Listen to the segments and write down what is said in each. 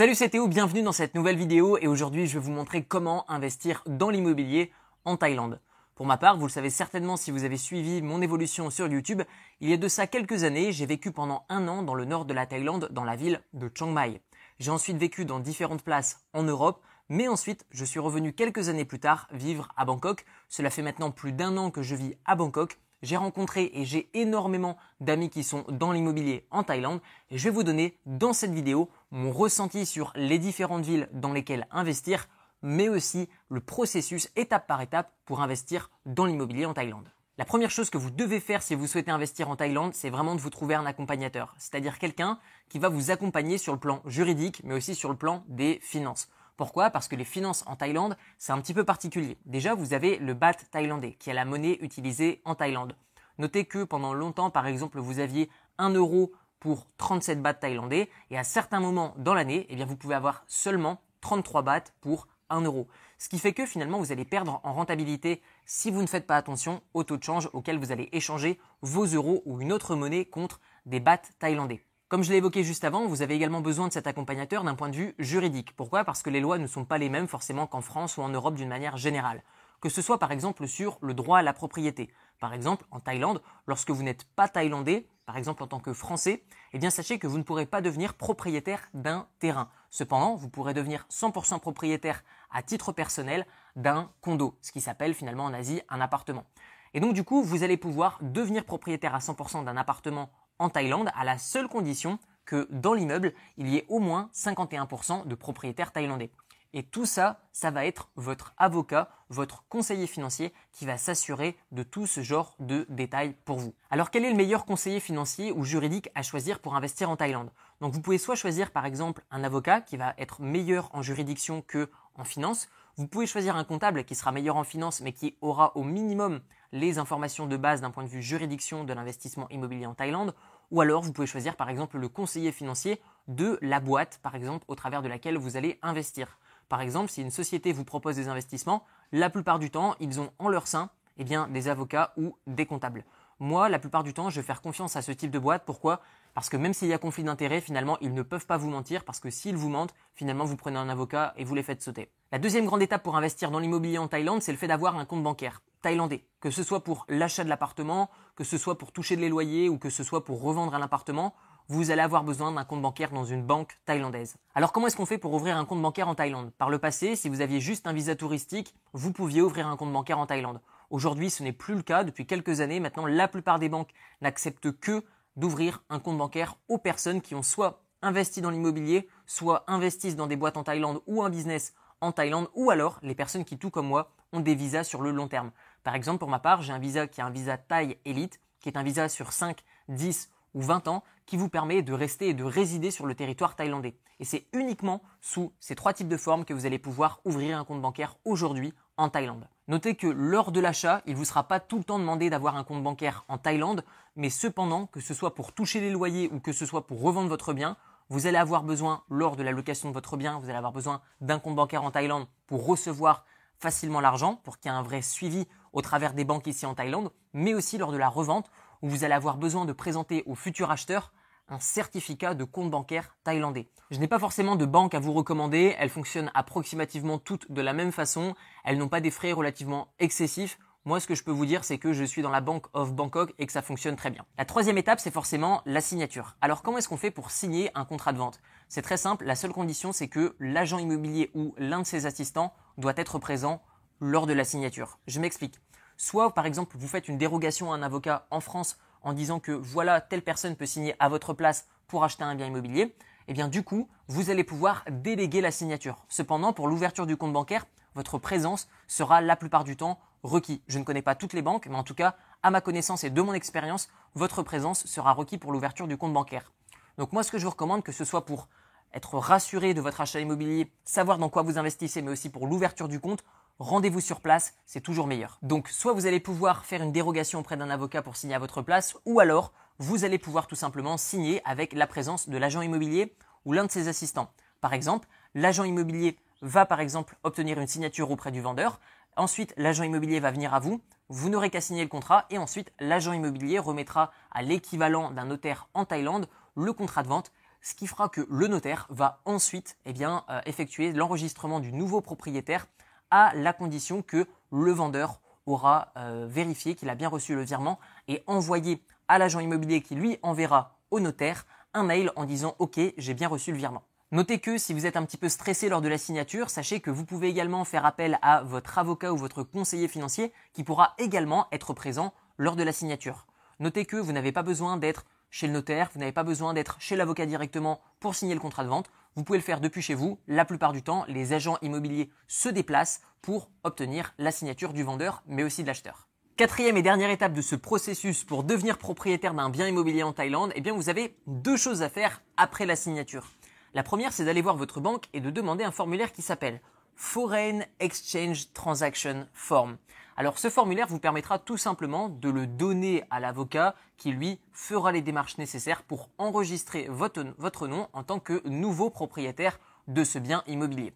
Salut c'est Théo, bienvenue dans cette nouvelle vidéo et aujourd'hui je vais vous montrer comment investir dans l'immobilier en Thaïlande. Pour ma part, vous le savez certainement si vous avez suivi mon évolution sur YouTube, il y a de ça quelques années, j'ai vécu pendant un an dans le nord de la Thaïlande, dans la ville de Chiang Mai. J'ai ensuite vécu dans différentes places en Europe, mais ensuite je suis revenu quelques années plus tard vivre à Bangkok. Cela fait maintenant plus d'un an que je vis à Bangkok j'ai rencontré et j'ai énormément d'amis qui sont dans l'immobilier en Thaïlande et je vais vous donner dans cette vidéo mon ressenti sur les différentes villes dans lesquelles investir, mais aussi le processus étape par étape pour investir dans l'immobilier en Thaïlande. La première chose que vous devez faire si vous souhaitez investir en Thaïlande, c'est vraiment de vous trouver un accompagnateur, c'est-à-dire quelqu'un qui va vous accompagner sur le plan juridique, mais aussi sur le plan des finances. Pourquoi? Parce que les finances en Thaïlande, c'est un petit peu particulier. Déjà, vous avez le baht thaïlandais, qui est la monnaie utilisée en Thaïlande. Notez que pendant longtemps, par exemple, vous aviez 1 euro pour 37 bahts thaïlandais, et à certains moments dans l'année, eh vous pouvez avoir seulement 33 bahts pour 1 euro. Ce qui fait que finalement, vous allez perdre en rentabilité si vous ne faites pas attention au taux de change auquel vous allez échanger vos euros ou une autre monnaie contre des bahts thaïlandais. Comme je l'ai évoqué juste avant, vous avez également besoin de cet accompagnateur d'un point de vue juridique. Pourquoi? Parce que les lois ne sont pas les mêmes forcément qu'en France ou en Europe d'une manière générale. Que ce soit par exemple sur le droit à la propriété. Par exemple, en Thaïlande, lorsque vous n'êtes pas thaïlandais, par exemple en tant que français, eh bien sachez que vous ne pourrez pas devenir propriétaire d'un terrain. Cependant, vous pourrez devenir 100% propriétaire à titre personnel d'un condo, ce qui s'appelle finalement en Asie un appartement. Et donc du coup, vous allez pouvoir devenir propriétaire à 100% d'un appartement en Thaïlande à la seule condition que dans l'immeuble, il y ait au moins 51% de propriétaires thaïlandais. Et tout ça, ça va être votre avocat, votre conseiller financier qui va s'assurer de tout ce genre de détails pour vous. Alors quel est le meilleur conseiller financier ou juridique à choisir pour investir en Thaïlande? Donc vous pouvez soit choisir par exemple un avocat qui va être meilleur en juridiction que en finance, vous pouvez choisir un comptable qui sera meilleur en finance mais qui aura au minimum les informations de base d'un point de vue juridiction de l'investissement immobilier en Thaïlande, ou alors vous pouvez choisir par exemple le conseiller financier de la boîte par exemple au travers de laquelle vous allez investir. Par exemple, si une société vous propose des investissements, la plupart du temps, ils ont en leur sein eh bien, des avocats ou des comptables. Moi, la plupart du temps, je vais faire confiance à ce type de boîte. Pourquoi? Parce que même s'il y a conflit d'intérêts, finalement, ils ne peuvent pas vous mentir parce que s'ils vous mentent, finalement, vous prenez un avocat et vous les faites sauter. La deuxième grande étape pour investir dans l'immobilier en Thaïlande, c'est le fait d'avoir un compte bancaire thaïlandais. Que ce soit pour l'achat de l'appartement, que ce soit pour toucher les loyers ou que ce soit pour revendre un appartement, vous allez avoir besoin d'un compte bancaire dans une banque thaïlandaise. Alors comment est-ce qu'on fait pour ouvrir un compte bancaire en Thaïlande? Par le passé, si vous aviez juste un visa touristique, vous pouviez ouvrir un compte bancaire en Thaïlande. Aujourd'hui, ce n'est plus le cas. Depuis quelques années, maintenant, la plupart des banques n'acceptent que d'ouvrir un compte bancaire aux personnes qui ont soit investi dans l'immobilier, soit investissent dans des boîtes en Thaïlande ou un business en Thaïlande, ou alors les personnes qui, tout comme moi, ont des visas sur le long terme. Par exemple, pour ma part, j'ai un visa qui est un visa Thaï Elite, qui est un visa sur 5, 10 ou 20 ans, qui vous permet de rester et de résider sur le territoire thaïlandais. Et c'est uniquement sous ces trois types de formes que vous allez pouvoir ouvrir un compte bancaire aujourd'hui en Thaïlande. Notez que lors de l'achat, il ne vous sera pas tout le temps demandé d'avoir un compte bancaire en Thaïlande, mais cependant, que ce soit pour toucher les loyers ou que ce soit pour revendre votre bien, vous allez avoir besoin, lors de la location de votre bien, vous allez avoir besoin d'un compte bancaire en Thaïlande pour recevoir facilement l'argent, pour qu'il y ait un vrai suivi au travers des banques ici en Thaïlande, mais aussi lors de la revente, où vous allez avoir besoin de présenter au futur acheteur un certificat de compte bancaire thaïlandais. Je n'ai pas forcément de banque à vous recommander, elles fonctionnent approximativement toutes de la même façon, elles n'ont pas des frais relativement excessifs. Moi, ce que je peux vous dire, c'est que je suis dans la Bank of Bangkok et que ça fonctionne très bien. La troisième étape, c'est forcément la signature. Alors, comment est-ce qu'on fait pour signer un contrat de vente? C'est très simple. La seule condition, c'est que l'agent immobilier ou l'un de ses assistants doit être présent lors de la signature. Je m'explique. Soit, par exemple, vous faites une dérogation à un avocat en France en disant que voilà, telle personne peut signer à votre place pour acheter un bien immobilier, et eh bien du coup, vous allez pouvoir déléguer la signature. Cependant, pour l'ouverture du compte bancaire, votre présence sera la plupart du temps requis. Je ne connais pas toutes les banques, mais en tout cas, à ma connaissance et de mon expérience, votre présence sera requis pour l'ouverture du compte bancaire. Donc moi, ce que je vous recommande, que ce soit pour être rassuré de votre achat immobilier, savoir dans quoi vous investissez, mais aussi pour l'ouverture du compte, rendez-vous sur place, c'est toujours meilleur. Donc soit vous allez pouvoir faire une dérogation auprès d'un avocat pour signer à votre place, ou alors vous allez pouvoir tout simplement signer avec la présence de l'agent immobilier ou l'un de ses assistants. Par exemple, l'agent immobilier va par exemple obtenir une signature auprès du vendeur, ensuite l'agent immobilier va venir à vous, vous n'aurez qu'à signer le contrat et ensuite l'agent immobilier remettra à l'équivalent d'un notaire en Thaïlande le contrat de vente ce qui fera que le notaire va ensuite eh bien, euh, effectuer l'enregistrement du nouveau propriétaire à la condition que le vendeur aura euh, vérifié qu'il a bien reçu le virement et envoyé à l'agent immobilier qui lui enverra au notaire un mail en disant OK, j'ai bien reçu le virement. Notez que si vous êtes un petit peu stressé lors de la signature, sachez que vous pouvez également faire appel à votre avocat ou votre conseiller financier qui pourra également être présent lors de la signature. Notez que vous n'avez pas besoin d'être chez le notaire, vous n'avez pas besoin d'être chez l'avocat directement pour signer le contrat de vente. Vous pouvez le faire depuis chez vous. La plupart du temps, les agents immobiliers se déplacent pour obtenir la signature du vendeur, mais aussi de l'acheteur. Quatrième et dernière étape de ce processus pour devenir propriétaire d'un bien immobilier en Thaïlande, eh bien vous avez deux choses à faire après la signature. La première, c'est d'aller voir votre banque et de demander un formulaire qui s'appelle Foreign Exchange Transaction Form. Alors ce formulaire vous permettra tout simplement de le donner à l'avocat qui lui fera les démarches nécessaires pour enregistrer votre, nom en tant que nouveau propriétaire de ce bien immobilier.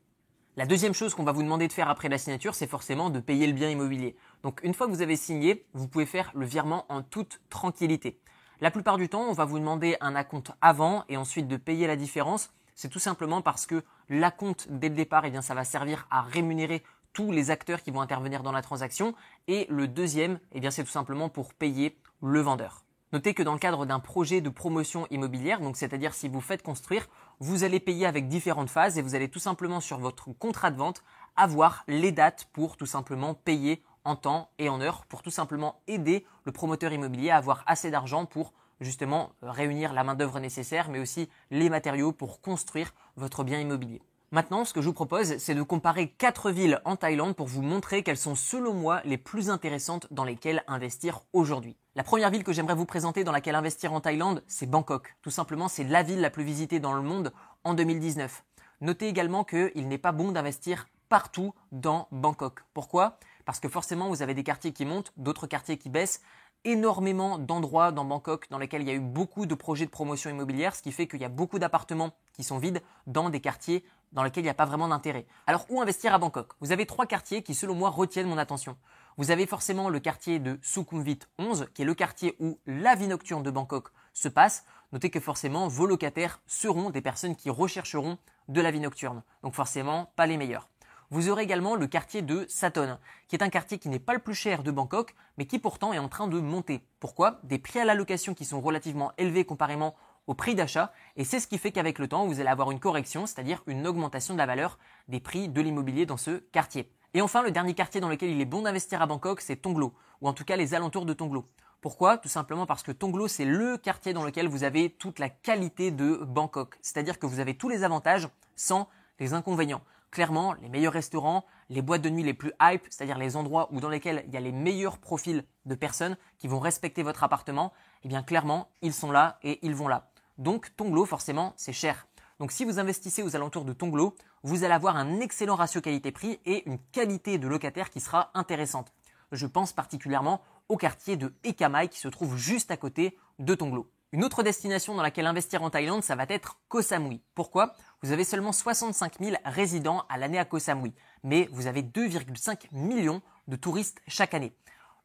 La deuxième chose qu'on va vous demander de faire après la signature, c'est forcément de payer le bien immobilier. Donc une fois que vous avez signé, vous pouvez faire le virement en toute tranquillité. La plupart du temps, on va vous demander un acompte avant et ensuite de payer la différence. C'est tout simplement parce que l'acompte dès le départ, eh bien, ça va servir à rémunérer tous les acteurs qui vont intervenir dans la transaction. Et le deuxième, eh bien, c'est tout simplement pour payer le vendeur. Notez que dans le cadre d'un projet de promotion immobilière, donc c'est-à-dire si vous faites construire, vous allez payer avec différentes phases et vous allez tout simplement sur votre contrat de vente avoir les dates pour tout simplement payer en temps et en heure pour tout simplement aider le promoteur immobilier à avoir assez d'argent pour justement réunir la main-d'œuvre nécessaire mais aussi les matériaux pour construire votre bien immobilier. Maintenant, ce que je vous propose, c'est de comparer quatre villes en Thaïlande pour vous montrer quelles sont selon moi les plus intéressantes dans lesquelles investir aujourd'hui. La première ville que j'aimerais vous présenter dans laquelle investir en Thaïlande, c'est Bangkok. Tout simplement, c'est la ville la plus visitée dans le monde en 2019. Notez également qu'il n'est pas bon d'investir partout dans Bangkok. Pourquoi? Parce que forcément, vous avez des quartiers qui montent, d'autres quartiers qui baissent énormément d'endroits dans Bangkok dans lesquels il y a eu beaucoup de projets de promotion immobilière, ce qui fait qu'il y a beaucoup d'appartements qui sont vides dans des quartiers dans lesquels il n'y a pas vraiment d'intérêt. Alors où investir à Bangkok? Vous avez trois quartiers qui selon moi retiennent mon attention. Vous avez forcément le quartier de Sukhumvit 11, qui est le quartier où la vie nocturne de Bangkok se passe. Notez que forcément vos locataires seront des personnes qui rechercheront de la vie nocturne. Donc forcément pas les meilleurs. Vous aurez également le quartier de Saton, qui est un quartier qui n'est pas le plus cher de Bangkok, mais qui pourtant est en train de monter. Pourquoi? Des prix à la location qui sont relativement élevés comparément au prix d'achat, et c'est ce qui fait qu'avec le temps, vous allez avoir une correction, c'est-à-dire une augmentation de la valeur des prix de l'immobilier dans ce quartier. Et enfin, le dernier quartier dans lequel il est bon d'investir à Bangkok, c'est Tonglo, ou en tout cas les alentours de Tonglo. Pourquoi? Tout simplement parce que Tonglo, c'est le quartier dans lequel vous avez toute la qualité de Bangkok. C'est-à-dire que vous avez tous les avantages sans les inconvénients clairement, les meilleurs restaurants, les boîtes de nuit les plus hype, c'est-à-dire les endroits où dans lesquels il y a les meilleurs profils de personnes qui vont respecter votre appartement, eh bien clairement, ils sont là et ils vont là. Donc Tonglo, forcément, c'est cher. Donc si vous investissez aux alentours de Tonglo, vous allez avoir un excellent ratio qualité-prix et une qualité de locataire qui sera intéressante. Je pense particulièrement au quartier de Ekamai qui se trouve juste à côté de Tonglo. Une autre destination dans laquelle investir en Thaïlande, ça va être Koh Samui. Pourquoi? Vous avez seulement 65 000 résidents à l'année à Koh Samui, mais vous avez 2,5 millions de touristes chaque année.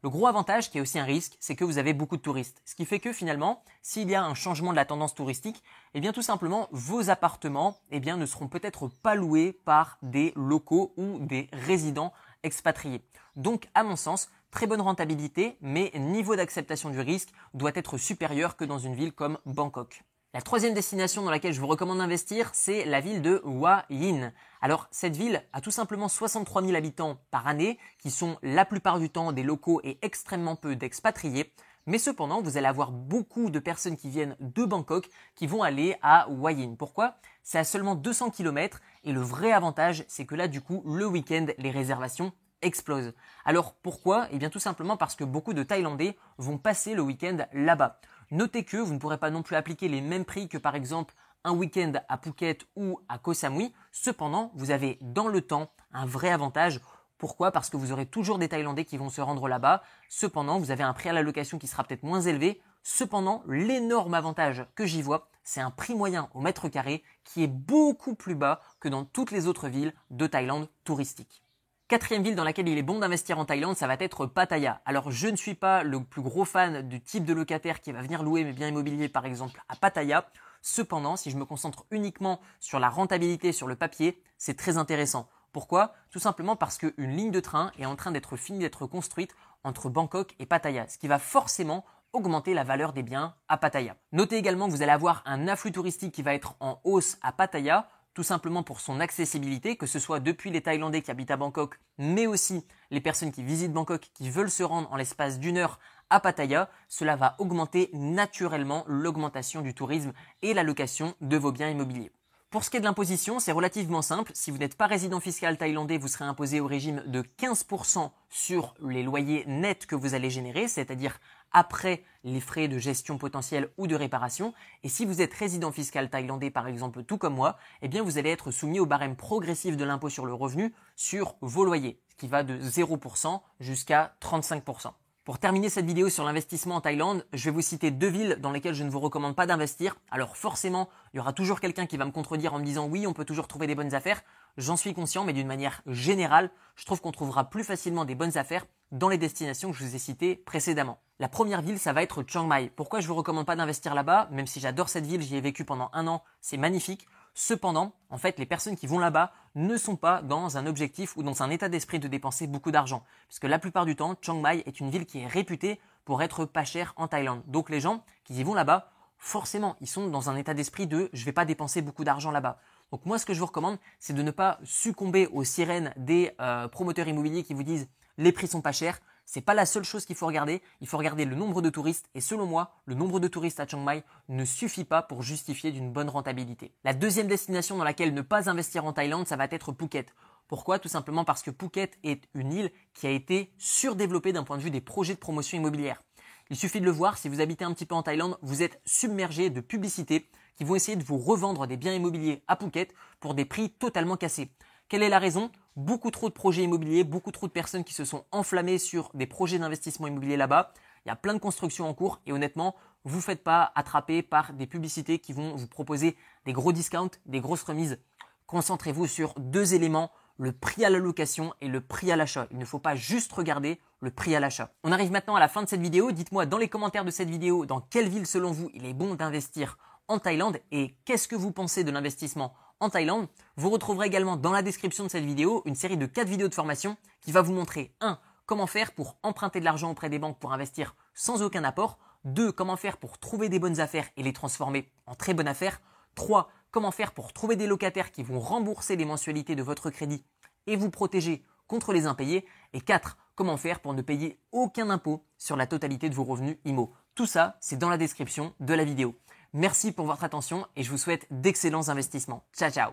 Le gros avantage, qui est aussi un risque, c'est que vous avez beaucoup de touristes. Ce qui fait que finalement, s'il y a un changement de la tendance touristique, eh bien tout simplement, vos appartements eh bien, ne seront peut-être pas loués par des locaux ou des résidents expatriés. Donc, à mon sens, très bonne rentabilité, mais niveau d'acceptation du risque doit être supérieur que dans une ville comme Bangkok. La troisième destination dans laquelle je vous recommande d'investir, c'est la ville de Hua Hin. Alors, cette ville a tout simplement 63 000 habitants par année, qui sont la plupart du temps des locaux et extrêmement peu d'expatriés. Mais cependant, vous allez avoir beaucoup de personnes qui viennent de Bangkok qui vont aller à Hua Hin. Pourquoi? C'est à seulement 200 km et le vrai avantage, c'est que là, du coup, le week-end, les réservations explose. Alors pourquoi? Eh bien tout simplement parce que beaucoup de Thaïlandais vont passer le week-end là-bas. Notez que vous ne pourrez pas non plus appliquer les mêmes prix que par exemple un week-end à Phuket ou à Koh Samui. Cependant, vous avez dans le temps un vrai avantage. Pourquoi? Parce que vous aurez toujours des Thaïlandais qui vont se rendre là-bas. Cependant, vous avez un prix à la location qui sera peut-être moins élevé. Cependant, l'énorme avantage que j'y vois, c'est un prix moyen au mètre carré qui est beaucoup plus bas que dans toutes les autres villes de Thaïlande touristique. Quatrième ville dans laquelle il est bon d'investir en Thaïlande, ça va être Pattaya. Alors je ne suis pas le plus gros fan du type de locataire qui va venir louer mes biens immobiliers par exemple à Pattaya. Cependant, si je me concentre uniquement sur la rentabilité sur le papier, c'est très intéressant. Pourquoi? Tout simplement parce qu'une ligne de train est en train d'être finie d'être construite entre Bangkok et Pattaya, ce qui va forcément augmenter la valeur des biens à Pattaya. Notez également que vous allez avoir un afflux touristique qui va être en hausse à Pattaya, tout simplement pour son accessibilité, que ce soit depuis les Thaïlandais qui habitent à Bangkok, mais aussi les personnes qui visitent Bangkok, qui veulent se rendre en l'espace d'une heure à Pattaya, cela va augmenter naturellement l'augmentation du tourisme et la location de vos biens immobiliers. Pour ce qui est de l'imposition, c'est relativement simple. Si vous n'êtes pas résident fiscal thaïlandais, vous serez imposé au régime de 15% sur les loyers nets que vous allez générer, c'est-à-dire après les frais de gestion potentielle ou de réparation. Et si vous êtes résident fiscal thaïlandais, par exemple, tout comme moi, eh bien, vous allez être soumis au barème progressif de l'impôt sur le revenu sur vos loyers, ce qui va de 0% jusqu'à 35%. Pour terminer cette vidéo sur l'investissement en Thaïlande, je vais vous citer deux villes dans lesquelles je ne vous recommande pas d'investir. Alors forcément, il y aura toujours quelqu'un qui va me contredire en me disant oui, on peut toujours trouver des bonnes affaires. J'en suis conscient, mais d'une manière générale, je trouve qu'on trouvera plus facilement des bonnes affaires dans les destinations que je vous ai citées précédemment. La première ville, ça va être Chiang Mai. Pourquoi je vous recommande pas d'investir là-bas? Même si j'adore cette ville, j'y ai vécu pendant un an, c'est magnifique. Cependant, en fait, les personnes qui vont là-bas ne sont pas dans un objectif ou dans un état d'esprit de dépenser beaucoup d'argent. Puisque la plupart du temps, Chiang Mai est une ville qui est réputée pour être pas chère en Thaïlande. Donc les gens qui y vont là-bas, forcément, ils sont dans un état d'esprit de je vais pas dépenser beaucoup d'argent là-bas. Donc moi, ce que je vous recommande, c'est de ne pas succomber aux sirènes des euh, promoteurs immobiliers qui vous disent les prix sont pas chers. C'est pas la seule chose qu'il faut regarder. Il faut regarder le nombre de touristes. Et selon moi, le nombre de touristes à Chiang Mai ne suffit pas pour justifier d'une bonne rentabilité. La deuxième destination dans laquelle ne pas investir en Thaïlande, ça va être Phuket. Pourquoi? Tout simplement parce que Phuket est une île qui a été surdéveloppée d'un point de vue des projets de promotion immobilière. Il suffit de le voir, si vous habitez un petit peu en Thaïlande, vous êtes submergé de publicités qui vont essayer de vous revendre des biens immobiliers à Phuket pour des prix totalement cassés. Quelle est la raison? Beaucoup trop de projets immobiliers, beaucoup trop de personnes qui se sont enflammées sur des projets d'investissement immobilier là-bas. Il y a plein de constructions en cours et honnêtement, vous ne faites pas attraper par des publicités qui vont vous proposer des gros discounts, des grosses remises. Concentrez-vous sur deux éléments, le prix à la location et le prix à l'achat. Il ne faut pas juste regarder le prix à l'achat. On arrive maintenant à la fin de cette vidéo. Dites-moi dans les commentaires de cette vidéo dans quelle ville selon vous il est bon d'investir en Thaïlande et qu'est-ce que vous pensez de l'investissement en Thaïlande. Vous retrouverez également dans la description de cette vidéo une série de 4 vidéos de formation qui va vous montrer 1. Comment faire pour emprunter de l'argent auprès des banques pour investir sans aucun apport 2. Comment faire pour trouver des bonnes affaires et les transformer en très bonnes affaires 3. Comment faire pour trouver des locataires qui vont rembourser les mensualités de votre crédit et vous protéger contre les impayés Et 4. Comment faire pour ne payer aucun impôt sur la totalité de vos revenus IMO. Tout ça, c'est dans la description de la vidéo. Merci pour votre attention et je vous souhaite d'excellents investissements. Ciao ciao